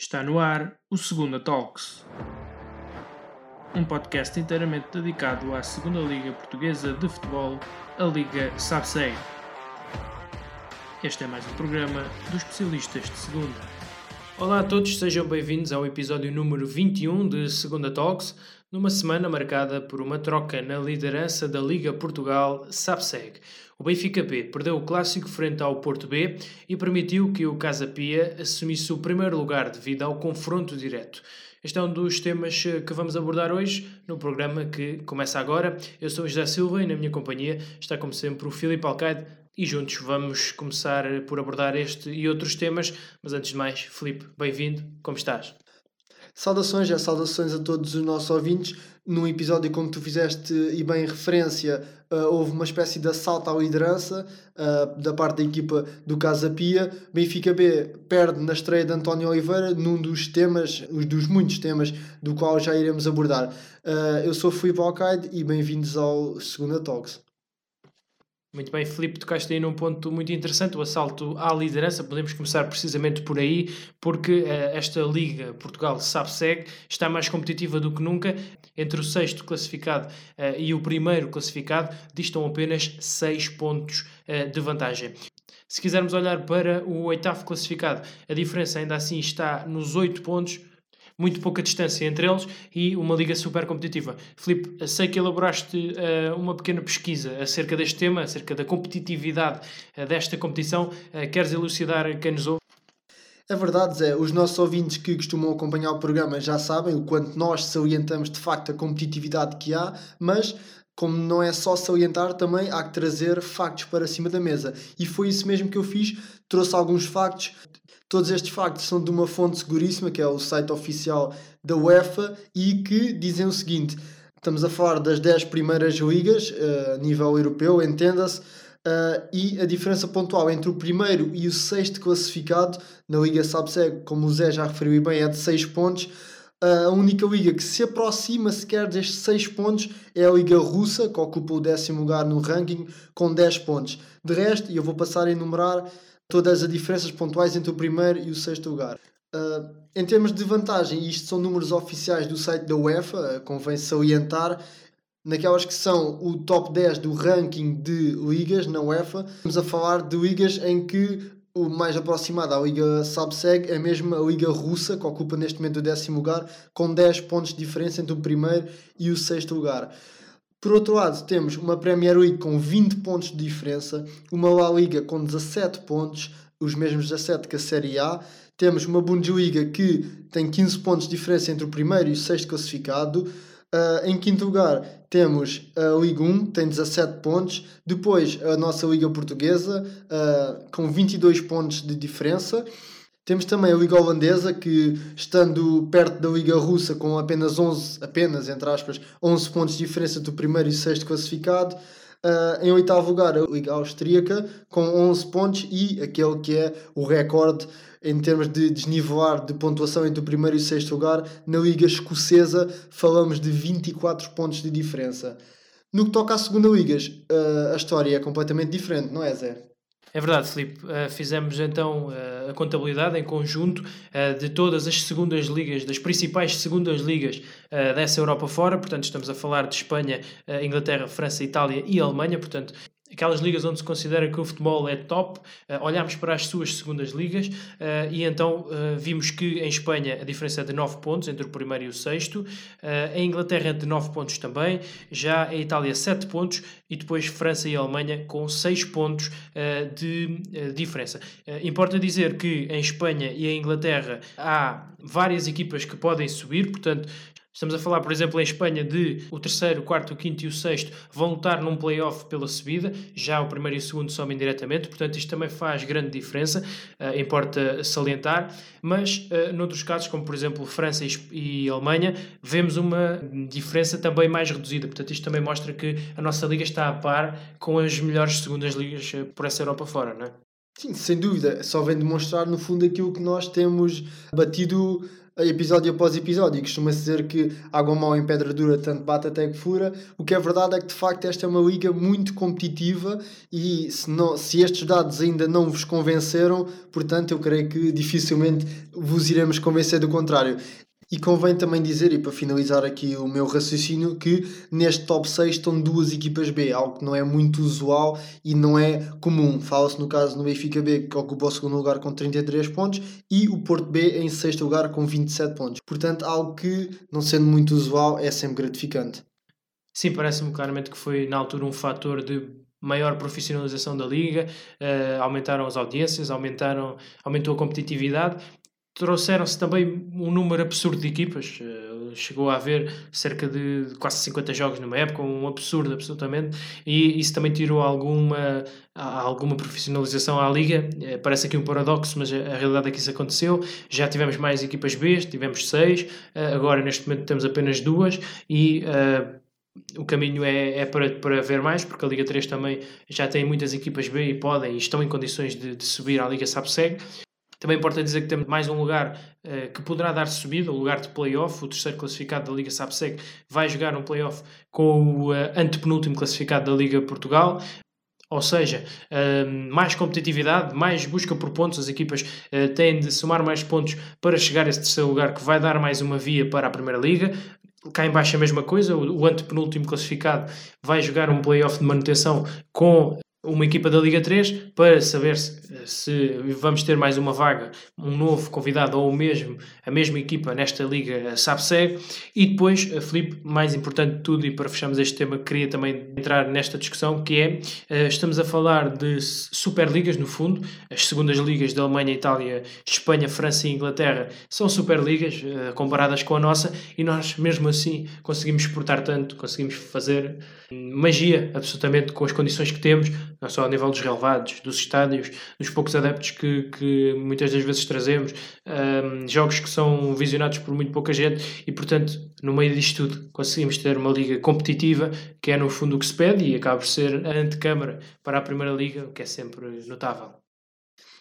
Está no ar o Segunda Talks, um podcast inteiramente dedicado à Segunda Liga Portuguesa de Futebol, a Liga SABSEG. Este é mais um programa dos especialistas de Segunda. Olá a todos, sejam bem-vindos ao episódio número 21 de Segunda Talks, numa semana marcada por uma troca na liderança da Liga Portugal SABSEG. O Benfica B perdeu o clássico frente ao Porto B e permitiu que o Casa Pia assumisse o primeiro lugar devido ao confronto direto. Este é um dos temas que vamos abordar hoje no programa que começa agora. Eu sou José Silva e na minha companhia está, como sempre, o Filipe Alcaide e juntos vamos começar por abordar este e outros temas. Mas antes de mais, Filipe, bem-vindo, como estás? Saudações, já saudações a todos os nossos ouvintes. Num episódio, como tu fizeste e bem referência, uh, houve uma espécie de assalto à liderança uh, da parte da equipa do Casa Pia. Benfica B perde na estreia de António Oliveira, num dos temas, os dos muitos temas do qual já iremos abordar. Uh, eu sou Filipe Alcaide e bem-vindos ao Segunda Talks. Muito bem, Filipe, tocaste aí num ponto muito interessante, o assalto à liderança. Podemos começar precisamente por aí, porque uh, esta Liga Portugal SAP-SEG está mais competitiva do que nunca. Entre o sexto classificado uh, e o primeiro classificado, distam apenas 6 pontos uh, de vantagem. Se quisermos olhar para o oitavo classificado, a diferença ainda assim está nos 8 pontos, muito pouca distância entre eles e uma liga super competitiva. Filipe, sei que elaboraste uh, uma pequena pesquisa acerca deste tema, acerca da competitividade uh, desta competição. Uh, queres elucidar quem nos ouve? É verdade, Zé. Os nossos ouvintes que costumam acompanhar o programa já sabem o quanto nós salientamos de facto a competitividade que há, mas como não é só salientar, também há que trazer factos para cima da mesa. E foi isso mesmo que eu fiz. Trouxe alguns factos Todos estes factos são de uma fonte seguríssima, que é o site oficial da UEFA, e que dizem o seguinte: estamos a falar das 10 primeiras ligas uh, a nível europeu, entenda-se, uh, e a diferença pontual entre o primeiro e o sexto classificado na Liga Sabseg, como o Zé já referiu bem, é de 6 pontos. Uh, a única liga que se aproxima sequer destes 6 pontos é a Liga Russa, que ocupa o décimo lugar no ranking, com 10 pontos. De resto, e eu vou passar a enumerar todas as diferenças pontuais entre o primeiro e o sexto lugar. Uh, em termos de vantagem, isto são números oficiais do site da UEFA, uh, convém salientar, naquelas que são o top 10 do ranking de ligas na UEFA, estamos a falar de ligas em que o mais aproximado à Liga Sabseg é mesmo a Liga Russa, que ocupa neste momento o décimo lugar, com 10 pontos de diferença entre o primeiro e o sexto lugar. Por outro lado, temos uma Premier League com 20 pontos de diferença, uma La Liga com 17 pontos, os mesmos 17 que a Série A. Temos uma Bundesliga que tem 15 pontos de diferença entre o primeiro e o sexto classificado. Uh, em quinto lugar, temos a Liga 1, tem 17 pontos. Depois, a nossa Liga Portuguesa, uh, com 22 pontos de diferença. Temos também a Liga Holandesa, que estando perto da Liga Russa com apenas 11, apenas, entre aspas, 11 pontos de diferença do primeiro e sexto classificado. Uh, em oitavo lugar, a Liga Austríaca, com 11 pontos e aquele que é o recorde em termos de desnivelar de pontuação entre o primeiro e o sexto lugar, na Liga Escocesa, falamos de 24 pontos de diferença. No que toca à segunda Liga, uh, a história é completamente diferente, não é, Zé? É verdade, Filipe. Uh, fizemos então uh, a contabilidade em conjunto uh, de todas as segundas ligas, das principais segundas ligas dessa Europa fora. Portanto, estamos a falar de Espanha, Inglaterra, França, Itália e Alemanha. Portanto, aquelas ligas onde se considera que o futebol é top, uh, olhámos para as suas segundas ligas uh, e então uh, vimos que em Espanha a diferença é de 9 pontos entre o primeiro e o sexto, em Inglaterra é de 9 pontos também, já em Itália 7 pontos e depois França e Alemanha com 6 pontos de diferença. importa dizer que em Espanha e em Inglaterra há várias equipas que podem subir, portanto Estamos a falar, por exemplo, em Espanha de o terceiro, o quarto, o quinto e o sexto vão lutar num playoff pela subida, já o primeiro e o segundo somem diretamente, portanto isto também faz grande diferença, uh, importa salientar, mas uh, noutros casos, como por exemplo França e, e Alemanha, vemos uma diferença também mais reduzida, portanto isto também mostra que a nossa liga está a par com as melhores segundas ligas uh, por essa Europa fora, não é? Sim, sem dúvida, só vem demonstrar no fundo aquilo que nós temos batido episódio após episódio. Costuma-se dizer que água mal em pedra dura, tanto bate até que fura. O que é verdade é que, de facto, esta é uma liga muito competitiva e se, não, se estes dados ainda não vos convenceram, portanto, eu creio que dificilmente vos iremos convencer do contrário. E convém também dizer, e para finalizar aqui o meu raciocínio, que neste top 6 estão duas equipas B, algo que não é muito usual e não é comum. Fala-se no caso no Benfica B, que ocupa o segundo lugar com 33 pontos, e o Porto B em sexto lugar com 27 pontos. Portanto, algo que, não sendo muito usual, é sempre gratificante. Sim, parece-me claramente que foi na altura um fator de maior profissionalização da liga, uh, aumentaram as audiências, aumentaram, aumentou a competitividade trouxeram-se também um número absurdo de equipas. Uh, chegou a haver cerca de quase 50 jogos numa época, um absurdo absolutamente, e isso também tirou alguma, alguma profissionalização à liga. Uh, parece aqui um paradoxo, mas a, realidade é que isso aconteceu. Já tivemos mais equipas B, tivemos seis, uh, agora neste momento temos apenas duas e o caminho é, é para, para ver mais, porque a Liga 3 também já tem muitas equipas B e podem e estão em condições de, de subir à Liga SAPSEG. Também importa dizer que temos mais um lugar uh, que poderá dar subida, o lugar de playoff. O terceiro classificado da Liga SAPSEC vai jogar um playoff com o uh, antepenúltimo classificado da Liga Portugal. Ou seja, uh, mais competitividade, mais busca por pontos. As equipas uh, têm de somar mais pontos para chegar a esse terceiro lugar, que vai dar mais uma via para a Primeira Liga. Cá em baixo a mesma coisa, o antepenúltimo classificado vai jogar um playoff de manutenção com uma equipa da Liga 3 para saber se, se, vamos ter mais uma vaga, um novo convidado ou mesmo a mesma equipa nesta Liga SAPSEG. E depois, Felipe, mais importante de tudo, e para fecharmos este tema, queria também entrar nesta discussão, que é, eh, estamos a falar de Superligas, no fundo, as segundas ligas da Alemanha, Itália, Espanha, França e Inglaterra são Superligas eh, comparadas com a nossa e nós, mesmo assim, conseguimos exportar tanto, conseguimos fazer magia, absolutamente, com as condições que temos, não só a nível dos relevados, dos estádios, dos poucos adeptos que, que muitas das vezes trazemos, um, jogos que são visionados por muito pouca gente e, portanto, no meio disto tudo, conseguimos ter uma liga competitiva, que é no fundo o que se pede e acaba por ser a antecâmara para a Primeira Liga, o que é sempre notável.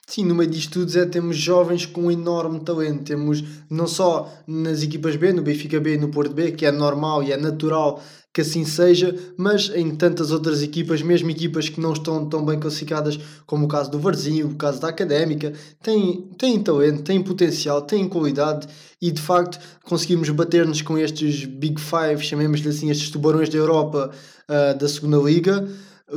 Sim, no meio disto tudo é, temos jovens com enorme talento. Temos não só nas equipas B, no Benfica B e no Porto B, que é normal e é natural que assim seja, mas em tantas outras equipas, mesmo equipas que não estão tão bem classificadas, como o caso do Varzinho, o caso da Académica, têm, têm talento, têm potencial, têm qualidade e de facto conseguimos bater-nos com estes Big Five, chamemos-lhe assim, estes tubarões da Europa uh, da segunda Liga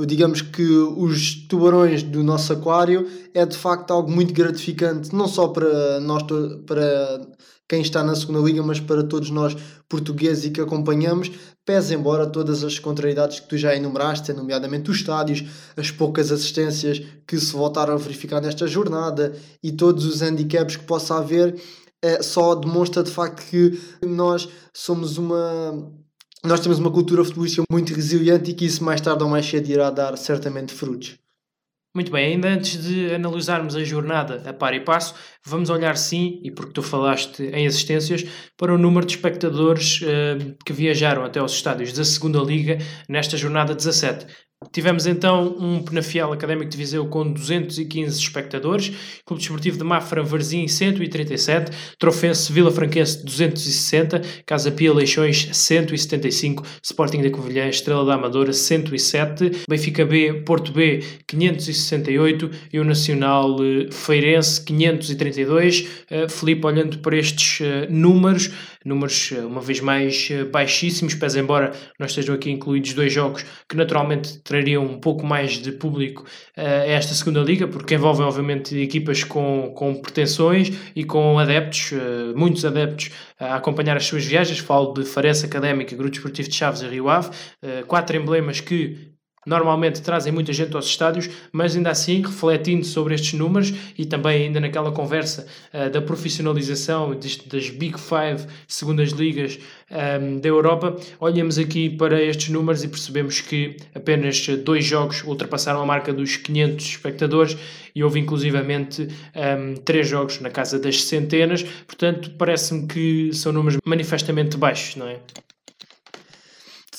digamos que os tubarões do nosso aquário é de facto algo muito gratificante, não só para nós, para quem está na segunda liga, mas para todos nós portugueses e que acompanhamos, pese embora todas as contrariedades que tu já enumeraste, nomeadamente os estádios, as poucas assistências que se voltaram a verificar nesta jornada e todos os handicaps que possa haver, é, só demonstra de facto que nós somos uma nós temos uma cultura futebolística muito resiliente e que isso mais tarde ou mais cedo irá dar certamente frutos. Muito bem, ainda antes de analisarmos a jornada a par e passo, vamos olhar sim, e porque tu falaste em assistências, para o número de espectadores uh, que viajaram até aos estádios da segunda Liga nesta jornada 17. Tivemos então um Penafiel Académico de Viseu com 215 espectadores, Clube Desportivo de Mafra Varzim 137, Trofense Vila Franquense 260, Casa Pia Leixões 175, Sporting da Covilhã Estrela da Amadora 107, Benfica B Porto B 568 e o Nacional eh, Feirense 532. Uh, Felipe, olhando para estes uh, números, números uma vez mais baixíssimos, pese embora não estejam aqui incluídos dois jogos que naturalmente trariam um pouco mais de público uh, a esta segunda liga, porque envolve obviamente equipas com, com pretensões e com adeptos, muitos adeptos a acompanhar as suas viagens. Falo de Farense Académica, Grupo Esportivo de Chaves e Rio Ave, quatro emblemas que normalmente trazem muita gente aos estádios, mas ainda assim, refletindo sobre estes números e também ainda naquela conversa uh, da profissionalização das Big Five segundas ligas um, ehm, da Europa, olhamos aqui para estes números e percebemos que apenas dois jogos ultrapassaram a marca dos 500 espectadores e houve inclusivamente um, ehm, três jogos na casa das centenas, portanto parece-me que são números manifestamente baixos, não é?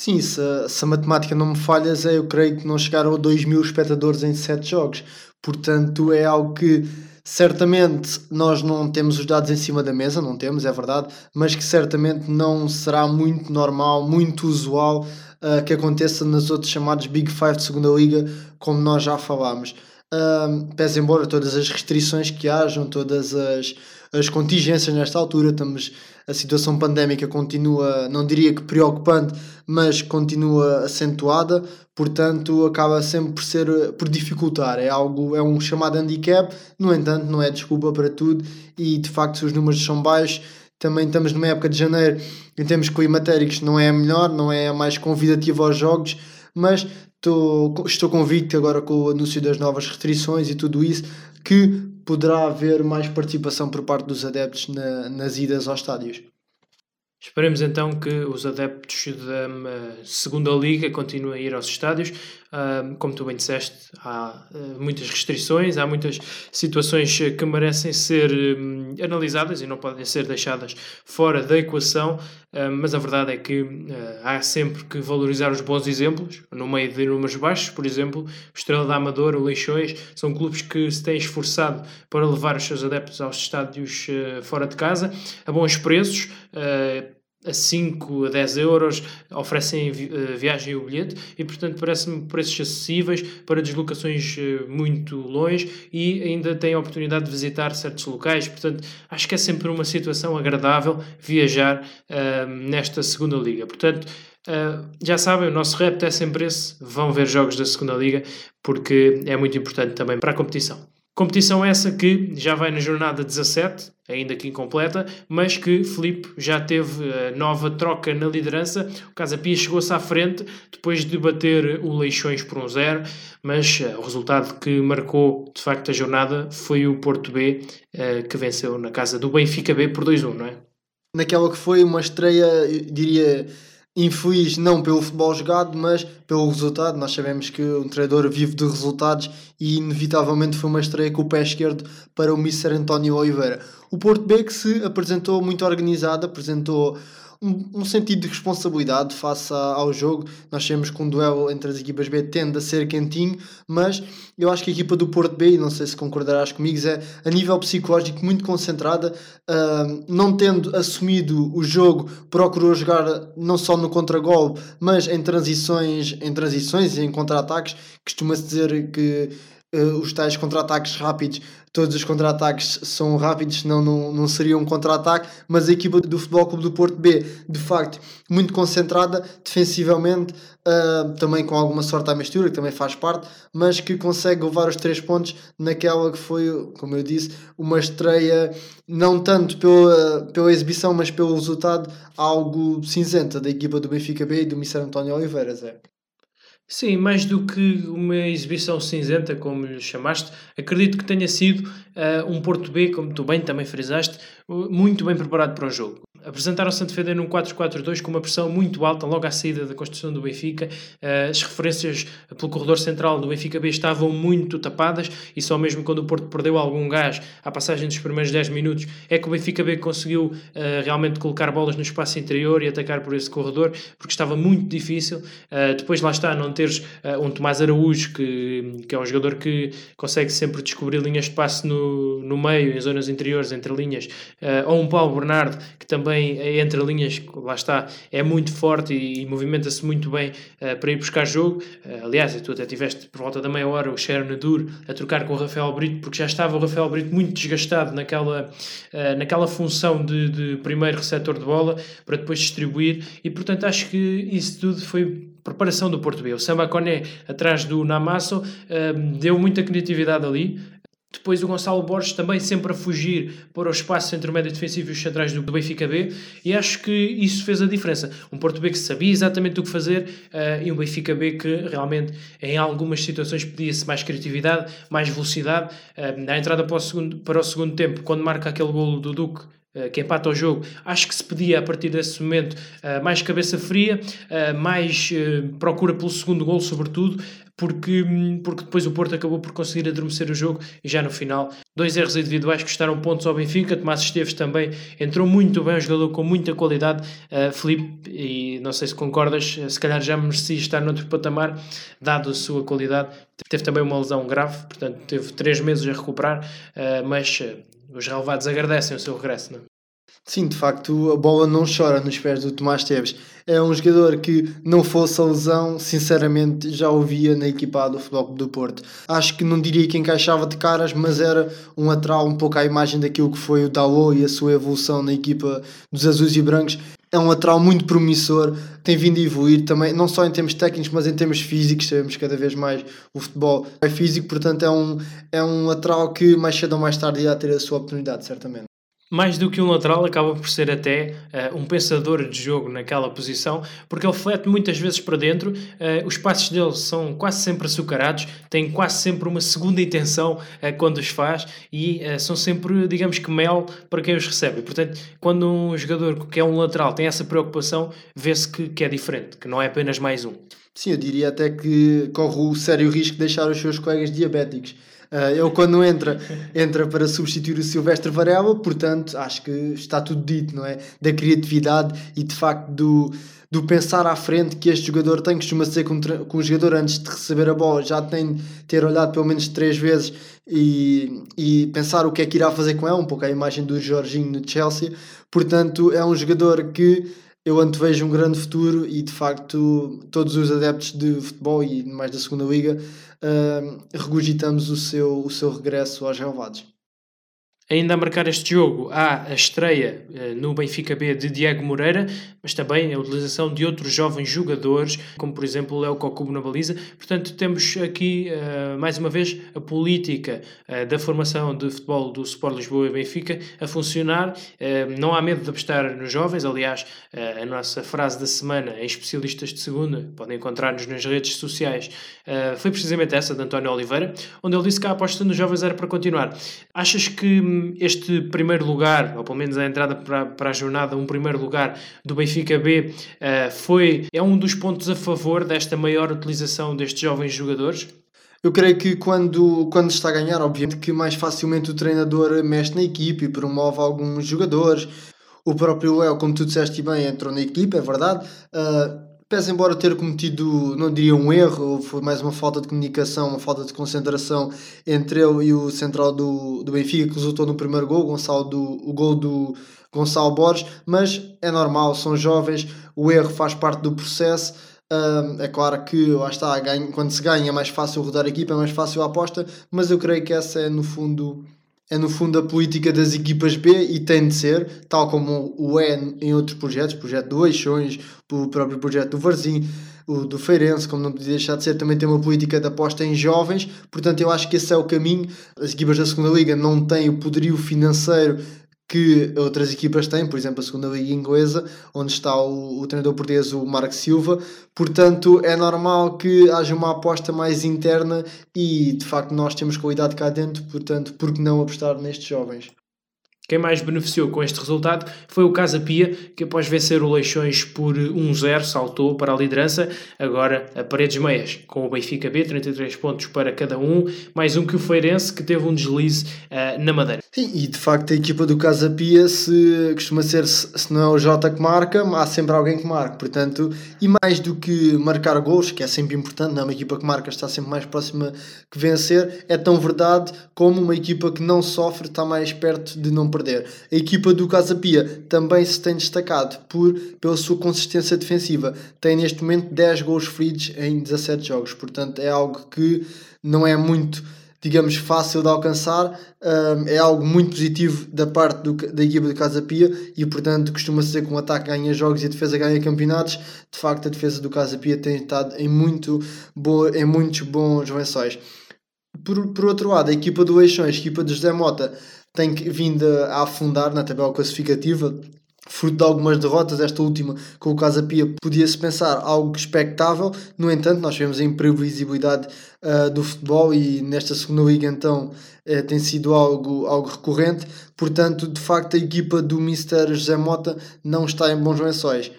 Sim, se, se a matemática não me falhas, eu creio que não chegaram a 2 mil espectadores em 7 jogos. Portanto, é algo que certamente nós não temos os dados em cima da mesa, não temos, é verdade, mas que certamente não será muito normal, muito usual uh, que aconteça nas outras chamadas Big Five de segunda liga, como nós já falámos. Uh, pese embora todas as restrições que hajam, todas as, as contingências nesta altura, estamos, a situação pandémica continua, não diria que preocupante, mas continua acentuada, portanto acaba sempre por ser por dificultar, é algo, é um chamado handicap, no entanto não é desculpa para tudo e de facto se os números são baixos, também estamos numa época de janeiro em termos climatéricos não é a melhor, não é a mais convidativa aos jogos, mas estou, estou convicto agora com o anúncio das novas restrições e tudo isso que poderá haver mais participação por parte dos adeptos na, nas idas aos estádios. Esperemos então que os adeptos da uh, segunda liga continuem a ir aos estádios. Uh, como tu bem disseste, há uh, muitas restrições, há muitas situações que merecem ser um, analisadas e não podem ser deixadas fora da equação, mas a verdade é que há sempre que valorizar os bons exemplos, no meio de números baixos, por exemplo, Estrela da Amadora, o Leixões, são clubes que se têm esforçado para levar os seus adeptos aos estádios fora de casa, a bons preços a 5 a 10 euros oferecem uh, viagem e o bilhete e portanto parece-me preços acessíveis para deslocações uh, muito longe e ainda têm a oportunidade de visitar certos locais. Portanto acho que é sempre uma situação agradável viajar uh, nesta segunda liga. Portanto já sabem, o nosso repto é sempre esse. Vão ver jogos da segunda liga porque é muito importante também para a competição Competição essa que já vai na jornada 17, ainda que incompleta, mas que Felipe já teve uh, nova troca na liderança. O Casa Pia chegou-se à frente depois de bater o Leixões por um zero, mas uh, o resultado que marcou de facto a jornada foi o Porto B, uh, que venceu na casa do Benfica B por 2-1, não é? Naquela que foi uma estreia, diria infeliz não pelo futebol jogado, mas pelo resultado. Nós sabemos que um treinador vive de resultados e inevitavelmente foi uma estreia com o pé esquerdo para o Mr. António Oliveira. O Porto B que se apresentou muito organizado, apresentou um, um, sentido de responsabilidade face ao jogo. Nós sabemos que um duelo entre as equipas B tende a ser quentinho, mas eu acho que a equipa do Porto B, e não sei se concordarás comigo, é a nível psicológico muito concentrada, uh, não tendo assumido o jogo, procurou jogar não só no contragol, mas em transições, em transições e em contra-ataques. Costuma-se dizer que uh, os tais contra-ataques rápidos todos os contra-ataques são rápidos, senão não, não seria um contra-ataque, mas a equipa do Futebol Clube do Porto B, de facto, muito concentrada, defensivamente, uh, também com alguma sorte à mistura, que também faz parte, mas que consegue levar os três pontos naquela que foi, como eu disse, uma estreia, não tanto pela, pela exibição, mas pelo resultado, algo cinzenta da equipa do Benfica B e do Mr. António Oliveira, Zé. Sim, mais do que uma exibição cinzenta, como lhe chamaste, acredito que tenha sido uh, um Porto B, como tu bem também frisaste, muito bem preparado para o jogo apresentaram-se a defender num 4-4-2 com uma pressão muito alta logo à saída da construção do Benfica. Eh, as referências pelo corredor central do Benfica B estavam muito tapadas e só mesmo quando o Porto perdeu algum gás à passagem dos primeiros 10 minutos é que o Benfica B conseguiu eh, realmente colocar bolas no espaço interior e atacar por esse corredor porque estava muito difícil. Eh, depois lá está, não teres um Tomás Araújo que, que é um jogador que consegue sempre descobrir linhas de passe no, no meio, em zonas interiores, entre linhas, ou um Paulo Bernardo que também também é entre linhas, lá está, é muito forte e, e movimenta-se muito bem uh, para ir buscar jogo. Uh, aliás, tu até tiveste por volta da meia hora o Sharon a trocar com o Rafael Brito, porque já estava o Rafael Brito muito desgastado naquela, uh, naquela função de, de primeiro receptor de bola para depois distribuir, e portanto acho que isso tudo foi preparação do Porto B. O Samba Coné atrás do Namasso deu muita criatividade ali, depois o Gonçalo Borges também sempre a fugir para o espaço entre o médio defensivo e os centrais do Benfica B e acho que isso fez a diferença. Um Porto B que sabia exatamente o que fazer uh, e um Benfica B que realmente em algumas situações pedia-se mais criatividade, mais velocidade. Uh, na entrada para o, segundo, para o segundo tempo, quando marca aquele golo do Duque que empata o jogo, acho que se pedia a partir desse momento mais cabeça fria, mais procura pelo segundo gol, sobretudo, porque, porque depois o Porto acabou por conseguir adormecer o jogo e já no final dois erros individuais custaram pontos ao Benfica. Tomás Esteves também entrou muito bem, um jogador com muita qualidade. Felipe, e não sei se concordas, se calhar já merecia estar noutro patamar, dado a sua qualidade. Teve também uma lesão grave, portanto teve três meses a recuperar, mas os relevados agradecem o seu regresso. Não? É? Sim, de facto, a bola não chora nos pés do Tomás Teves. É um jogador que, não fosse a lesão, sinceramente já ouvia na equipa do Futebol do Porto. Acho que não diria que encaixava de caras, mas era um lateral um pouco à imagem daquilo que foi o Dalot e a sua evolução na equipa dos azuis e brancos. É um lateral muito promissor, tem vindo a evoluir também, não só em termos técnicos, mas em termos físicos. Sabemos cada vez mais o futebol é físico, portanto, é um, é um lateral que mais cedo ou mais tarde irá ter a sua oportunidade, certamente mais do que um lateral, acaba por ser até uh, um pensador de jogo naquela posição, porque ele flete muitas vezes para dentro, uh, os passos dele são quase sempre açucarados, tem quase sempre uma segunda intenção uh, quando os faz e são sempre, digamos que, mel para quem os recebe. Portanto, quando um jogador que é um lateral tem essa preocupação, vê-se que, que é diferente, que não é apenas mais um. Sim, eu diria até que corre o sério risco de deixar os seus colegas diabéticos Uh, ele quando entra, entra para substituir o Silvestre Varela, portanto, acho que está tudo dito, não é? Da criatividade e de facto do, do pensar à frente que este jogador tem, costuma ser com o jogador antes de receber a bola, já tem de ter olhado pelo menos três vezes e, e pensar o que é que irá fazer com ela, um pouco a imagem do Jorginho no Chelsea. Portanto, é um jogador que eu antevejo um grande futuro e de facto todos os adeptos de futebol e mais da segunda liga regurgitamos o seu, o seu regresso aos relevados. Ainda a marcar este jogo há a estreia uh, no Benfica B de Diego Moreira, mas também a utilização de outros jovens jogadores, como por exemplo Léo Cocubo na baliza. Portanto, temos aqui uh, mais uma vez a política uh, da formação de futebol do Sport Lisboa e Benfica a funcionar. não há medo de apostar nos jovens, aliás, a nossa frase da semana em especialistas de segunda, podem encontrar-nos nas redes sociais, foi precisamente essa de António Oliveira, onde ele disse que a aposta nos jovens era para continuar. Achas que hum, este primeiro lugar, ou pelo menos a entrada para, para a jornada, um primeiro lugar do Benfica B, uh, foi, é um dos pontos a favor desta maior utilização destes jovens jogadores? Eu creio que quando, quando está a ganhar, obviamente que mais facilmente o treinador mexe na equipe e promove alguns jogadores. O próprio Léo, como tu disseste bem, entrou na equipe, é verdade. Uh, Pese embora ter cometido, não diria um erro, foi mais uma falta de comunicação, uma falta de concentração entre ele e o central do, do Benfica, que resultou no primeiro gol, Gonçalo do, o gol do Gonçalo Borges, mas é normal, são jovens, o erro faz parte do processo. é claro que lá está, quando se ganha é mais fácil rodar a equipa, é mais fácil a aposta, mas eu creio que essa é no fundo é no fundo a política das equipas B e tem de ser, tal como o é em outros projetos, o projeto do Eixões, o próprio projeto do Varzim, o do Feirense, como não podia deixar de ser, também tem uma política de aposta em jovens, portanto eu acho que esse é o caminho. As equipas da segunda liga não têm o poderio financeiro que outras equipas têm, por exemplo, a segunda liga inglesa, onde está o, o treinador português, o Marco Silva. Portanto, é normal que haja uma aposta mais interna e, de facto, nós temos qualidade cá dentro, portanto, por que não apostar nestes jovens? Quem mais beneficiou com este resultado foi o Casa Pia, que após vencer o Leixões por 1-0 saltou para a liderança, agora a Paredes Meias, com o Benfica B, 33 pontos para cada um, mais um que o Feirense, que teve um deslize uh, na Madeira. Sim, e de facto a equipa do Casa Pia, se costuma ser, se não é o Jota que marca, há sempre alguém que marca, portanto, e mais do que marcar gols, que é sempre importante, não é uma equipa que marca, está sempre mais próxima que vencer, é tão verdade como uma equipa que não sofre está mais perto de não perder perder. A equipa do Casa Pia também se tem destacado por, pela sua consistência defensiva. Tem neste momento 10 gols feridos em 17 jogos, portanto é algo que não é muito digamos, fácil de alcançar, é algo muito positivo da parte do, da equipa do Casa Pia e, portanto, costuma ser que um ataque ganha jogos e a defesa ganha campeonatos. De facto, a defesa do Casa Pia tem estado em, muito boa, em muitos bons lençóis. Por, por outro lado, a equipa do Eixões, a equipa de José Mota, tem vindo a afundar na tabela classificativa. fruto de algumas derrotas, esta última com o Casa Pia podia-se pensar algo expectável, no entanto nós vemos a imprevisibilidade uh, do futebol e nesta segunda liga então uh, tem sido algo, algo recorrente, portanto de facto a equipa do Mr. José Mota não está em bons lençóis.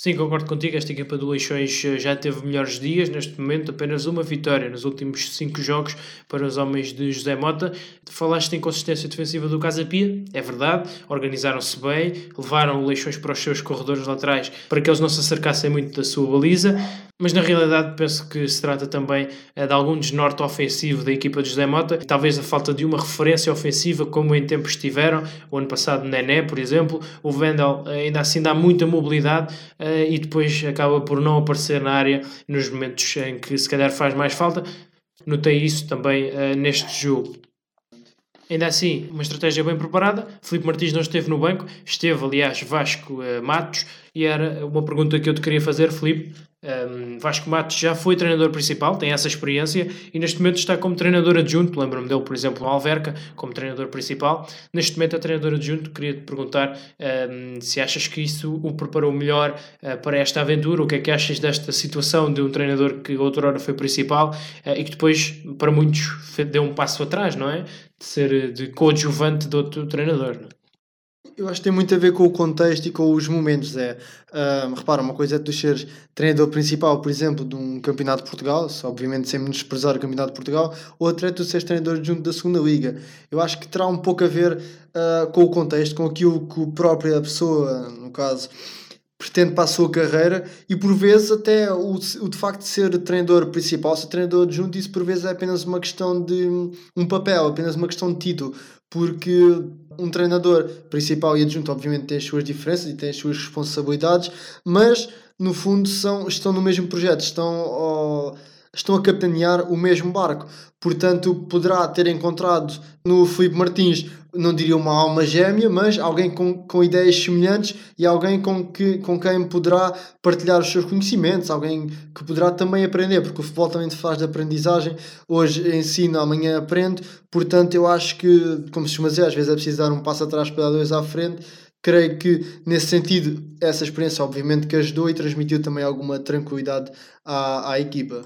Sim, concordo contigo. Esta equipa do Leixões eh, já teve melhores dias. Neste momento, apenas uma vitória nos últimos cinco jogos para os homens de José Mota. Falaste em consistência defensiva do Casa Pia, é verdade. Organizaram-se bem, levaram o Leixões para os seus corredores laterais para que eles não se acercassem muito da sua baliza mas na realidade penso que se trata também eh, de algum desnorte ofensivo da equipa de José Mota, talvez a falta de uma referência ofensiva como em tempos estiveram, o ano passado Nené, por exemplo, o Vendel eh, ainda assim dá muita mobilidade e depois acaba por não aparecer na área nos momentos em que se calhar faz mais falta. Notei isso também uh, neste jogo. Ainda assim, uma estratégia bem preparada. Felipe Martins não esteve no banco, esteve, aliás, Vasco uh, Matos. E era uma pergunta que eu te queria fazer, Felipe. Um, Vasco Matos já foi treinador principal, tem essa experiência e neste momento está como treinador adjunto. Lembro-me dele, por exemplo, no Alverca, como treinador principal. Neste momento é treinador adjunto. Queria te perguntar um, se achas que isso o preparou melhor uh, para esta aventura. O que é que achas desta situação de um treinador que outrora foi principal uh, e que depois, para muitos, deu um passo atrás, não é? De ser de coadjuvante de outro treinador. Não é? Eu acho que tem muito a ver com o contexto e com os momentos. É, uh, repara, uma coisa é tu seres treinador principal, por exemplo, de um campeonato de Portugal, obviamente sem menosprezar o campeonato de Portugal, outra é tu seres treinador junto da segunda liga. Eu acho que terá um pouco a ver uh, com o contexto, com aquilo que a própria pessoa, no caso, pretende para a sua carreira e por vezes até o, o de facto de ser treinador principal, ser treinador adjunto, isso por vezes é apenas uma questão de um papel, apenas uma questão de título, porque um treinador principal e adjunto, obviamente, tem as suas diferenças e tem as suas responsabilidades, mas no fundo são, estão no mesmo projeto, estão, estão a capitanear o mesmo barco. Portanto, poderá ter encontrado no Filipe Martins, não diria uma alma gêmea, mas alguém com, com ideias semelhantes e alguém com, que, com quem poderá partilhar os seus conhecimentos, alguém que poderá também aprender, porque o futebol também faz de aprendizagem. Hoje ensina, amanhã aprende. Portanto, eu acho que, como se chama dizer, às vezes é preciso dar um passo atrás para dar dois à frente. Creio que, nesse sentido, essa experiência, obviamente, que ajudou e transmitiu também alguma tranquilidade à, à equipa.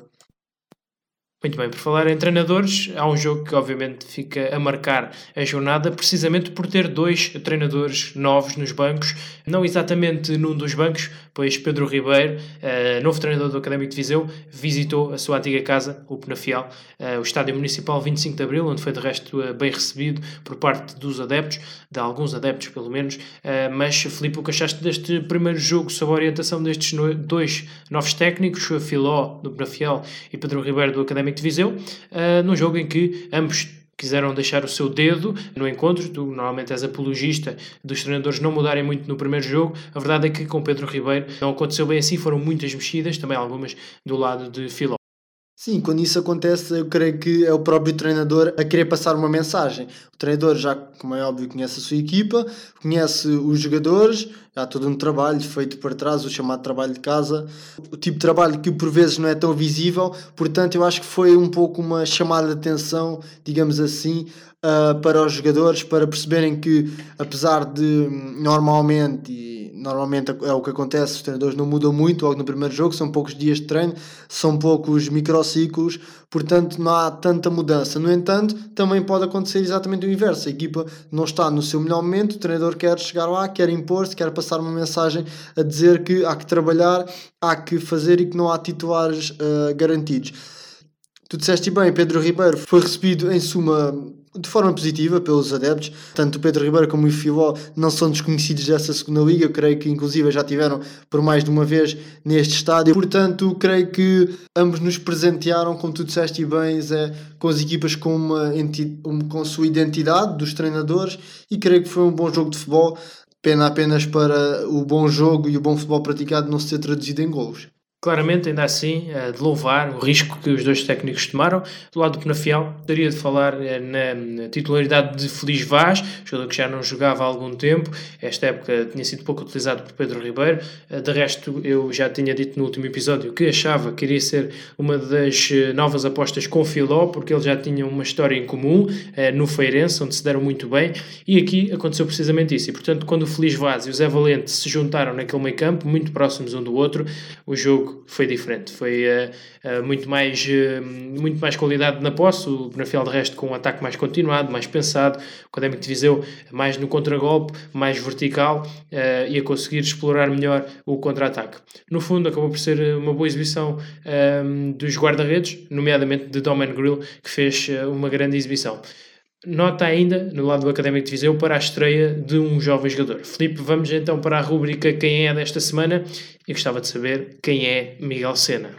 Muito bem, por falar em treinadores, há um jogo que obviamente fica a marcar a jornada precisamente por ter dois treinadores novos nos bancos, não exatamente num dos bancos, pois Pedro Ribeiro, uh, novo treinador do Académico de Viseu, visitou a sua antiga casa, o Penafiel, uh, o Estádio Municipal 25 de Abril, onde foi de resto uh, bem recebido por parte dos adeptos, de alguns adeptos pelo menos, mas Filipe, o que achaste deste primeiro jogo sob a orientação destes dois novos técnicos, Filó do Penafiel e Pedro Ribeiro do Académico de Viseu, uh, num jogo em que ambos quiseram deixar o seu dedo no encontro. Tu normalmente és apologista dos treinadores não mudarem muito no primeiro jogo. A verdade é que com Pedro Ribeiro não aconteceu bem assim, foram muitas mexidas, também algumas do lado de Filó. Sim, quando isso acontece, eu creio que é o próprio treinador a querer passar uma mensagem. O treinador já, como é óbvio, conhece a sua equipa, conhece os jogadores, há todo um trabalho feito por trás, o chamado trabalho de casa, o tipo de trabalho que por vezes não é tão visível, portanto eu acho que foi um pouco uma chamada de atenção, digamos assim, uh, para os jogadores, para perceberem que apesar de normalmente normalmente é o que acontece, os treinadores não mudam muito logo no primeiro jogo, são poucos dias de treino, são poucos microciclos, portanto não há tanta mudança. No entanto, também pode acontecer exatamente o inverso, a equipa não está no seu melhor momento, o treinador quer chegar lá, quer impor-se, quer passar uma mensagem a dizer que há que trabalhar, há que fazer e que não há titulares uh, garantidos. Tu disseste bem, Pedro Ribeiro foi recebido em suma de forma positiva pelos adeptos. Tanto o Pedro Ribeiro como o Filó não são desconhecidos dessa segunda liga, eu creio que inclusive já tiveram por mais de uma vez neste estádio. Portanto, creio que ambos nos presentearam, como tu disseste bem, Zé, com as equipas com, uma com sua identidade dos treinadores e creio que foi um bom jogo de futebol. Pena apenas para o bom jogo e o bom futebol praticado não ser traduzido em golos. Claramente, ainda assim, eh, de louvar o risco que os dois técnicos tomaram. Do lado do Penafiel, gostaria de falar eh, na titularidade de Feliz Vaz, jogador que já não jogava há algum tempo. Esta época tinha sido pouco utilizado por Pedro Ribeiro. Eh, de resto, eu já tinha dito no último episódio que achava que iria ser uma das novas apostas com Filó, porque eles já tinham uma história em comum no Feirense, onde se deram muito bem. E aqui aconteceu precisamente isso. E, portanto, quando o Feliz Vaz e o Zé Valente se juntaram naquele meio campo, muito próximos um do outro, o jogo foi diferente. Foi uh, uh, muito, mais, uh, muito mais qualidade na posse. O Penafiel, de resto, com um ataque mais continuado, mais pensado. O Académico de Viseu mais no contragolpe, mais vertical e a conseguir explorar melhor o contra-ataque. No fundo, acabou por ser uma boa exibição dos guarda-redes, nomeadamente de Domen Grill, que fez uma grande exibição. Nota ainda, no lado do Académico de Viseu, para a estreia de um jovem jogador. Felipe, vamos então para a rúbrica Quem é desta semana e gostava de saber quem é Miguel Sena.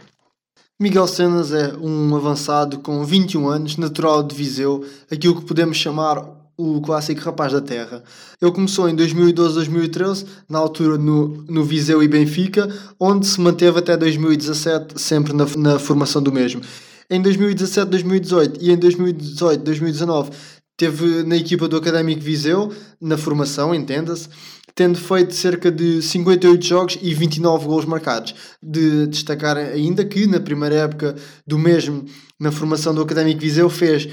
Miguel Senas é um avançado com 21 anos, natural de Viseu, aquilo que podemos chamar o clássico rapaz da terra. Ele começou em 2012-2013, na altura no, no Viseu e Benfica, onde se manteve até 2017, sempre na, na formação do mesmo. Em 2017-2018 e em 2018-2019 teve na equipa do Académico Viseu, na formação, entenda-se, tendo feito cerca de 58 jogos e 29 gols marcados. De destacar ainda que na primeira época do mesmo, na formação do Académico Viseu, fez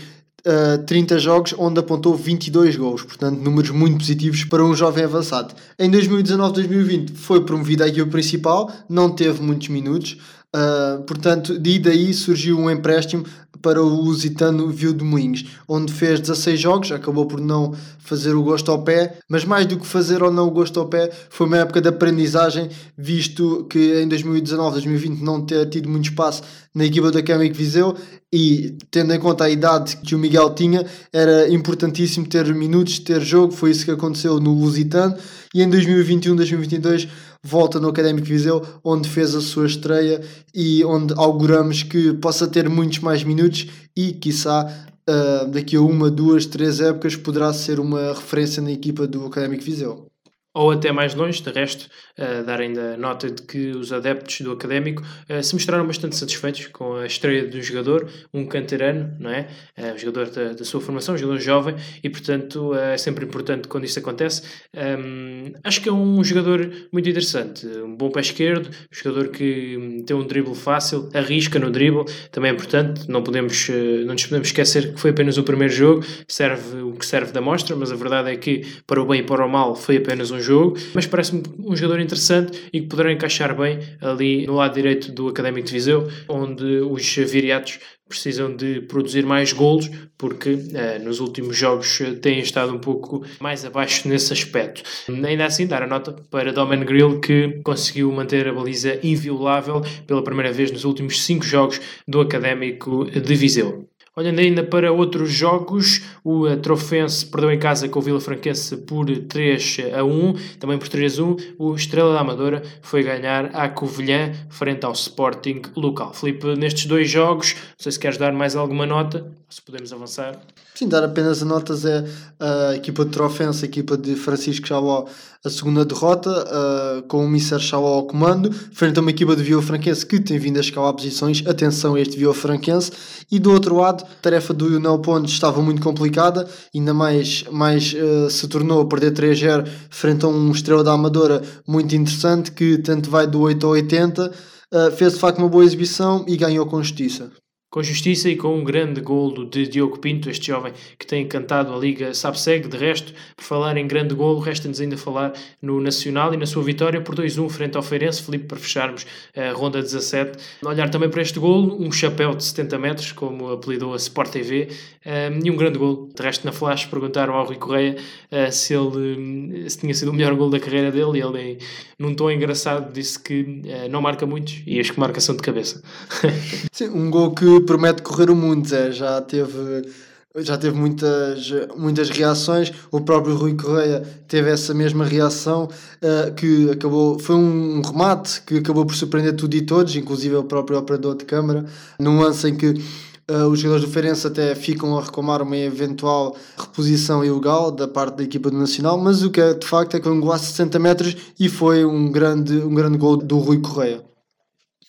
uh, 30 jogos onde apontou 22 gols, portanto números muito positivos para um jovem avançado. Em 2019-2020 foi promovido à equipa principal, não teve muitos minutos, Uh, portanto, de daí surgiu um empréstimo para o Lusitano Viu de Moinhos, onde fez 16 jogos, acabou por não fazer o gosto ao pé, mas mais do que fazer ou não o gosto ao pé, foi uma época de aprendizagem, visto que em 2019, 2020 não ter tido muito espaço na equipa da Académico Viseu e tendo em conta a idade que o Miguel tinha, era importantíssimo ter minutos, ter jogo, foi isso que aconteceu no Lusitano. E em 2021, 2022 volta no Académico Viseu, onde fez a sua estreia e onde auguramos que possa ter muitos mais minutos e, quiçá, uh, daqui a uma, duas, três épocas poderá ser uma referência na equipa do Académico Viseu ou até mais longe, de resto, uh, dar ainda nota de que os adeptos do Académico uh, se mostraram bastante satisfeitos com a estreia do jogador, um canterano, não é? Uh, jogador da, da, sua formação, um jogador jovem, e portanto é sempre importante quando isso acontece. Um, acho que é um jogador muito interessante, um bom pé esquerdo, um jogador que hum, tem um drible fácil, arrisca no drible, também é importante, não, podemos, não nos podemos esquecer que foi apenas o primeiro jogo, serve o que serve da mostra, mas a verdade é que para o bem e para o mal foi apenas um jogo, mas parece-me um jogador interessante e que poderá encaixar bem ali no lado direito do Académico de Viseu, onde os viriatos precisam de produzir mais golos, porque eh, nos últimos jogos eh, têm estado um pouco mais abaixo nesse aspecto. Ainda assim, dar a nota para Domen Grill, que conseguiu manter a baliza inviolável pela primeira vez nos últimos cinco jogos do Académico de Viseu. Olhando ainda para outros jogos, o Trofense perdeu em casa com o Vila Franquense por 3 a 1, também por 3 a 1. O Estrela da Amadora foi ganhar à Covilhã frente ao Sporting local. Felipe, nestes dois jogos, não sei se queres dar mais alguma nota, se podemos avançar. Sim, dar apenas notas é a equipa de Trofense, a equipa de Francisco Chabó, a segunda derrota, uh, com o Mister Chabó ao comando, frente a uma equipa de Vila Franquense que tem vindo a escalar posições. Atenção a este Vila Franquense. E do outro lado, a tarefa do Nel Pontes estava muito complicada, ainda mais, mais uh, se tornou a perder 3-0 frente a um Estrela da Amadora muito interessante que tanto vai do 8 ao 80. Uh, ah, fez de facto uma boa exibição e ganhou com justiça com justiça e com um grande golo de Diogo Pinto, este jovem que tem encantado a Liga Sapseg. De resto, por falar em grande golo, resta-nos ainda falar no Nacional e na sua vitória por 2-1 frente ao Feirense. Felipe, para fecharmos a ronda 17. Olhar também para este golo, um chapéu de 70 metros, como apelidou a Sport TV, um, e um grande golo. De resto, na Flash perguntaram ao Rui Correia uh, se ele se tinha sido o melhor golo da carreira dele e ele, num tom engraçado, disse que não marca muitos e acho que marca são de cabeça. Sim, um gol que promete correr o mundo, Zé. Já teve, já teve muitas, muitas reações. O próprio Rui Correia teve essa mesma reação, uh, que acabou, foi um remate que acabou por surpreender tudo e todos, inclusive o próprio operador de câmara, num lance em que Uh, os jogadores do Feirense até ficam a reclamar uma eventual reposição ilegal da parte da equipa do Nacional, mas o que é de facto é que foi um gol a 60 metros e foi um grande, um grande gol do Rui Correia.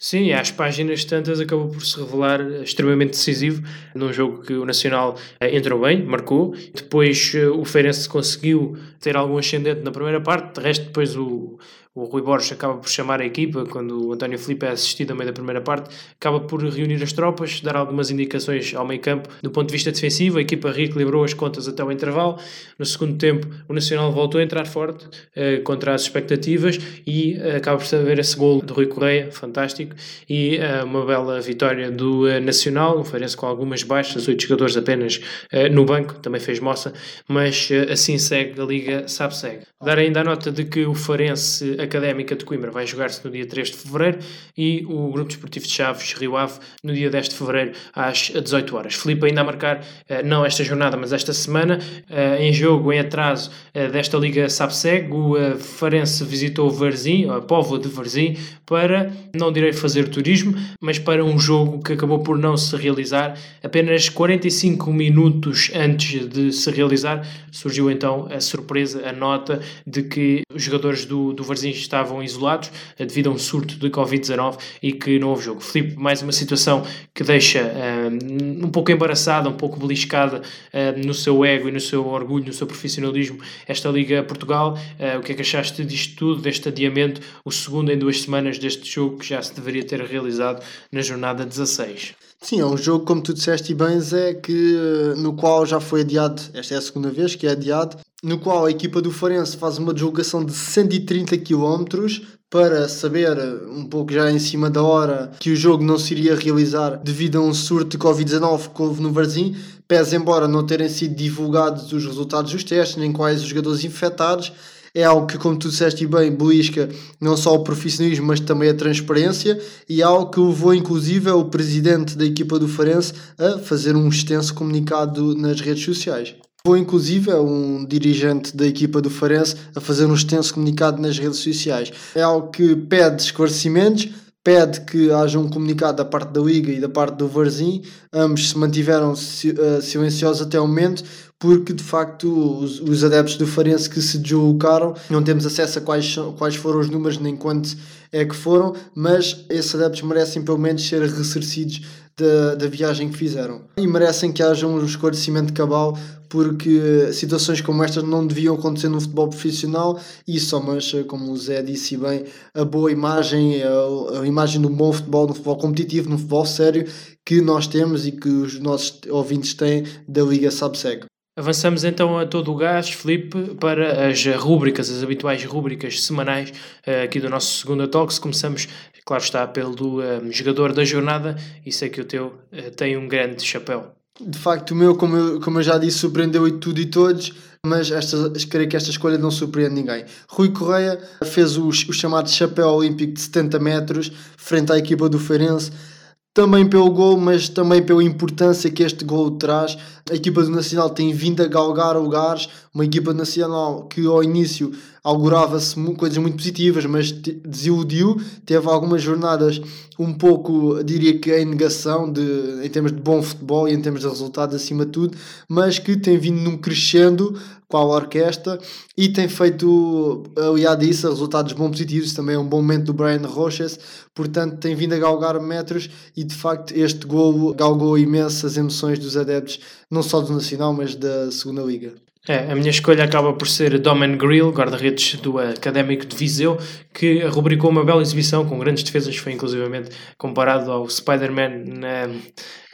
Sim, às páginas tantas acabou por se revelar extremamente decisivo num jogo que o Nacional eh, entrou bem, marcou. Depois eh, o Feirense conseguiu ter algum ascendente na primeira parte, de resto depois o, o Rui Borges acaba por chamar a equipa, quando o António Filipe é assistido a meio da primeira parte, acaba por reunir as tropas, dar algumas indicações ao meio campo. Do ponto de vista defensivo, a equipa reequilibrou as contas até o intervalo. No segundo tempo, o Nacional voltou a entrar forte eh, contra as expectativas e eh, acaba por haver esse gol do Rui Correia, fantástico, e eh, uma bela vitória do eh, Nacional, um Feirense com algumas baixas, oito jogadores apenas eh, no banco, também fez moça, mas eh, assim segue a Liga, sabe segue. Dar ainda a nota de que o Farense Académica de Coimbra vai jogar-se no dia 3 de Fevereiro e o Grupo Desportivo de Chaves, Rio Ave, no dia 10 de Fevereiro às 18 horas. Felipe ainda a marcar, eh, não esta jornada, mas esta semana, eh, em jogo, em atraso eh, desta Liga SAPSEG, o Farense visitou Varzim, a Póvoa de Varzim, para, não direi fazer turismo, mas para um jogo que acabou por não se realizar. Apenas 45 minutos antes de se realizar, surgiu então a surpresa, a nota de que os jogadores do, do Varzim estavam isolados uh, devido a um surto de Covid-19 e que não houve jogo. Filipe, mais uma situação que deixa uh, um pouco embaraçada, um pouco beliscada uh, no seu ego e no seu orgulho, no seu profissionalismo, esta Liga Portugal. o que é que achaste disto tudo, deste adiamento, o segundo em duas semanas deste jogo que já se deveria ter realizado na jornada 16? Sim, é um jogo, como tu disseste bem, Zé, que, no qual já foi adiado, esta é a segunda vez que é adiado, no qual a equipa do Farense faz uma deslocação de 130 km para saber um pouco já em cima da hora que o jogo não se iria realizar devido a um surto de Covid-19 que houve no Varzim, pese embora não terem sido divulgados os resultados dos testes, nem quais os jogadores infectados, é algo que, como tu disseste bem, belisca não só o profissionalismo, mas também a transparência, e é algo que levou inclusive o presidente da equipa do Farense a fazer um extenso comunicado nas redes sociais. Foi inclusive um dirigente da equipa do Farense a fazer um extenso comunicado nas redes sociais. É algo que pede esclarecimentos, pede que haja um comunicado da parte da Liga e da parte do Varzim. Ambos se mantiveram eh, silenciosos até o momento, porque de facto os, os adeptos do Farense que se deslocaram, não temos acesso a quais, quais foram os números nem quantos é que foram, mas esses adeptos merecem pelo menos ser ressarcidos da, da viagem que fizeram. E merecem que haja um esclarecimento cabal, porque situações como estas não deviam acontecer no futebol profissional e só mancha, como o Zé disse bem, a boa imagem, a, a imagem do bom futebol, no futebol competitivo, no futebol sério que nós temos e que os nossos ouvintes têm da Liga Subseg. Avançamos então a todo o gás, Felipe, para as rúbricas, as habituais rúbricas semanais uh, aqui do nosso segundo Talks. Começamos, claro está, pelo um, jogador da jornada e sei que o teu uh, tem um grande chapéu. De facto, o meu, como eu, como eu já disse, surpreendeu e tudo e todos, mas esta, creio que esta escolha não surpreende ninguém. Rui Correia fez o, o chamado chapéu olímpico de 70 metros frente à equipa do Feirense também pelo gol, mas também pela importância que este gol traz. A equipa do Nacional tem vindo a galgar lugares, uma equipa nacional que ao início augurava-se coisas muito positivas, mas desiludiu, teve algumas jornadas um pouco, diria que em negação de, em termos de bom futebol e em termos de resultados acima de tudo, mas que tem vindo num crescendo com a orquestra e tem feito, aliado a isso, resultados bons positivos, também é um bom momento do Brian Roches, portanto tem vindo a galgar metros e de facto este golo galgou imensas emoções dos adeptos, não só do Nacional, mas da segunda Liga. É, a minha escolha acaba por ser Domen Grill, guarda-redes do Académico de Viseu, que rubricou uma bela exibição com grandes defesas, foi inclusivamente comparado ao Spider-Man na,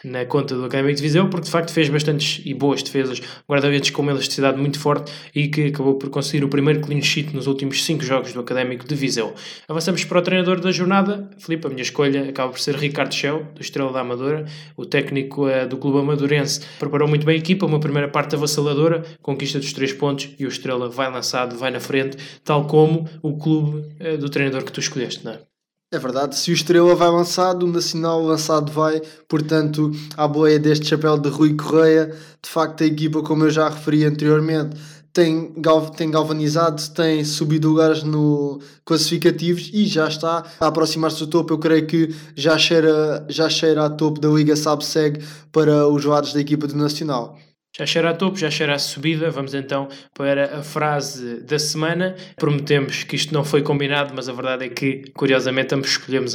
na conta do Académico de Viseu, porque de facto fez bastantes e boas defesas, guarda-redes com uma elasticidade muito forte e que acabou por conseguir o primeiro clean sheet nos últimos 5 jogos do Académico de Viseu. Avançamos para o treinador da jornada, Filipe, a minha escolha acaba por ser Ricardo Schell, do Estrela da Amadora, o técnico uh, do clube amadorense, preparou muito bem a equipa, uma primeira parte avassaladora, conquista dos 3 pontos e o Estrela vai lançado, vai na frente, tal como o clube uh, do treinador que tu escolheste, não é? É verdade, se o Estrela vai lançado, o Nacional lançado vai, portanto, à boia deste chapéu de Rui Correia, de facto a equipa, como eu já referi anteriormente, tem, gal tem galvanizado, tem subido lugares no classificativos e já está a aproximar-se do topo. Eu creio que já cheira, já cheira a topo da Liga Sabseg para os lados da equipa do Nacional. Já cheira a topo, já cheira a subida. Vamos então para a frase da semana. Prometemos que isto não foi combinado, mas a verdade é que, curiosamente, ambos escolhemos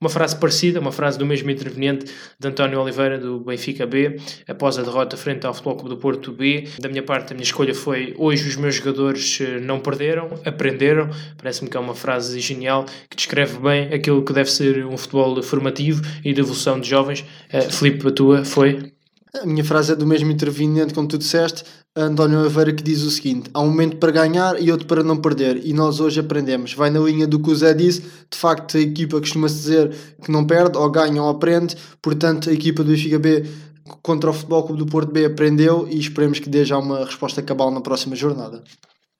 uma frase parecida, uma frase do mesmo interveniente de António Oliveira, do Benfica B, após a derrota frente ao Futebol Clube do Porto B. Da minha parte, a minha escolha foi: hoje os meus jogadores eh, não perderam, aprenderam. Parece-me que é uma frase genial que descreve bem aquilo que deve ser um futebol formativo e de evolução de jovens. Uh, Filipe, a tua foi? A minha frase é do mesmo interveniente, como tu disseste, António Oliveira, que diz o seguinte: há um momento para ganhar e outro para não perder, e nós hoje aprendemos. Vai na linha do que o Zé disse, de facto, a equipa costuma-se dizer que não perde, ou ganha ou aprende, portanto, a equipa do Benfica B contra o Futebol Clube do Porto B aprendeu e esperemos que dê já uma resposta cabal na próxima jornada.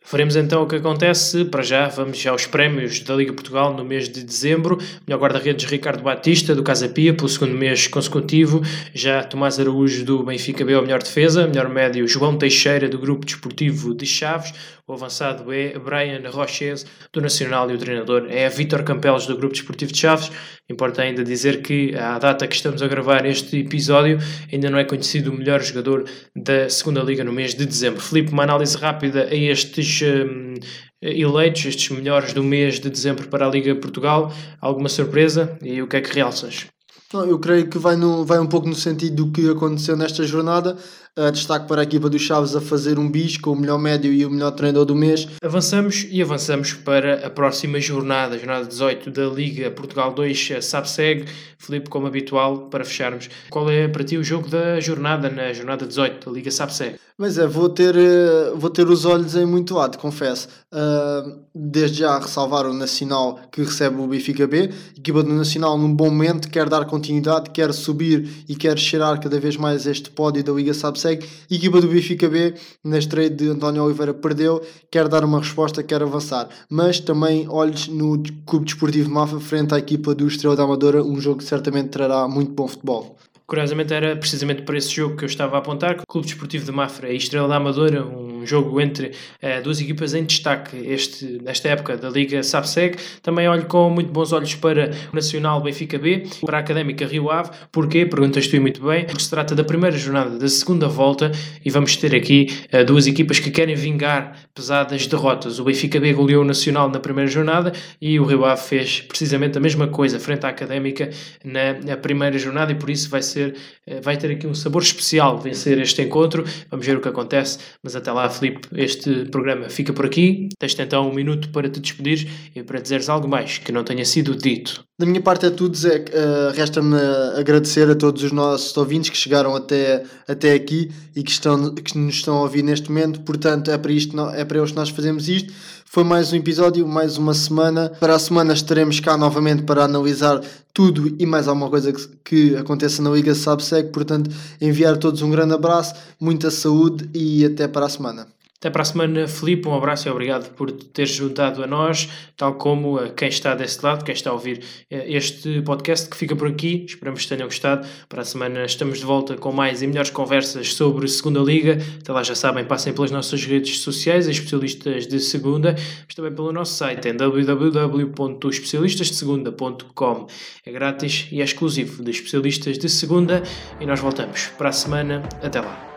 Faremos então o que acontece. Para já, vamos já aos prémios da Liga Portugal no mês de dezembro. Melhor guarda-redes Ricardo Batista, do Casa Pia, pelo segundo mês consecutivo. Já Tomás Araújo, do Benfica B, a melhor defesa. Melhor médio João Teixeira, do Grupo Desportivo de Chaves. O avançado é Brian Roches, do Nacional, e o treinador é Vítor Campelos, do Grupo Desportivo de Chaves. Importa ainda dizer que, à data que estamos a gravar este episódio, ainda não é conhecido o melhor jogador da segunda Liga no mês de dezembro. Filipe, uma análise rápida a estes um, eleitos, estes melhores do mês de dezembro para a Liga Portugal. Alguma surpresa? E o que é que realças? Não, eu creio que vai, no, vai um pouco no sentido do que aconteceu nesta jornada. Uh, destaque para a equipa dos Chaves a fazer um bis com o melhor médio e o melhor treinador do mês. Avançamos e avançamos para a próxima jornada, jornada 18 da Liga Portugal 2 SAPSEG. Felipe, como habitual, para fecharmos, qual é para ti o jogo da jornada, na jornada 18 da Liga SAPSEG? Mas é, vou ter, eh, vou ter os olhos em muito lado, confesso. Uh, desde já ressalvar o Nacional que recebe o Benfica B. A equipa do Nacional, num bom momento, quer dar continuidade, quer subir e quer cheirar cada vez mais este pódio da Liga Sabseg. Equipa do Benfica B, na estreia de António Oliveira, perdeu, quer dar uma resposta, quer avançar. Mas também olhos no Clube Desportivo de Mafra frente à equipa do Estrela da Amadora, um jogo que certamente trará muito bom futebol. Curiosamente era precisamente para esse jogo que eu estava a apontar, Clube Desportivo de Mafra e Estrela da Amadora, um jogo entre uh, duas equipas em destaque este, nesta época da Liga SAPSEG. Também olho com muito bons olhos para o Nacional Benfica B, para a Académica Rio Ave. Porquê? Perguntas tu muito bem, porque se trata da primeira jornada da segunda volta e vamos ter aqui uh, duas equipas que querem vingar pesadas derrotas. O Benfica B goleou o Nacional na primeira jornada e o Rio Ave fez precisamente a mesma coisa frente à Académica na, na primeira jornada e por isso vai ser eh, vai ter aqui um sabor especial vencer este encontro. Vamos ver o que acontece, mas até lá, Filipe, este programa fica por aqui. Tens então um minuto para te despedir e para dizeres algo mais que não tenha sido dito. Da minha parte é tudo, Zé. Uh, Resta-me agradecer a todos os nossos ouvintes que chegaram até, até aqui e que, estão, que nos estão a ouvir neste momento. Portanto, é para, isto, é para eles que nós fazemos isto. Foi mais um episódio, mais uma semana. Para a semana estaremos cá novamente para analisar tudo e mais alguma coisa que, que aconteça na Liga Subsec. Portanto, enviar a todos um grande abraço, muita saúde e até para a semana. Até para a semana, Filipe. Um abraço e obrigado por teres juntado a nós, tal como a quem está desse lado, quem está a ouvir eh, este podcast que fica por aqui. Esperamos que tenham gostado. Para a semana estamos de volta com mais e melhores conversas sobre Segunda Liga. Até lá já sabem, passem pelas nossas redes sociais, especialistas de Segunda, mas também pelo nosso site em www.especialistasdesegunda.com. É grátis e é exclusivo de especialistas de Segunda e nós voltamos para a semana. Até lá.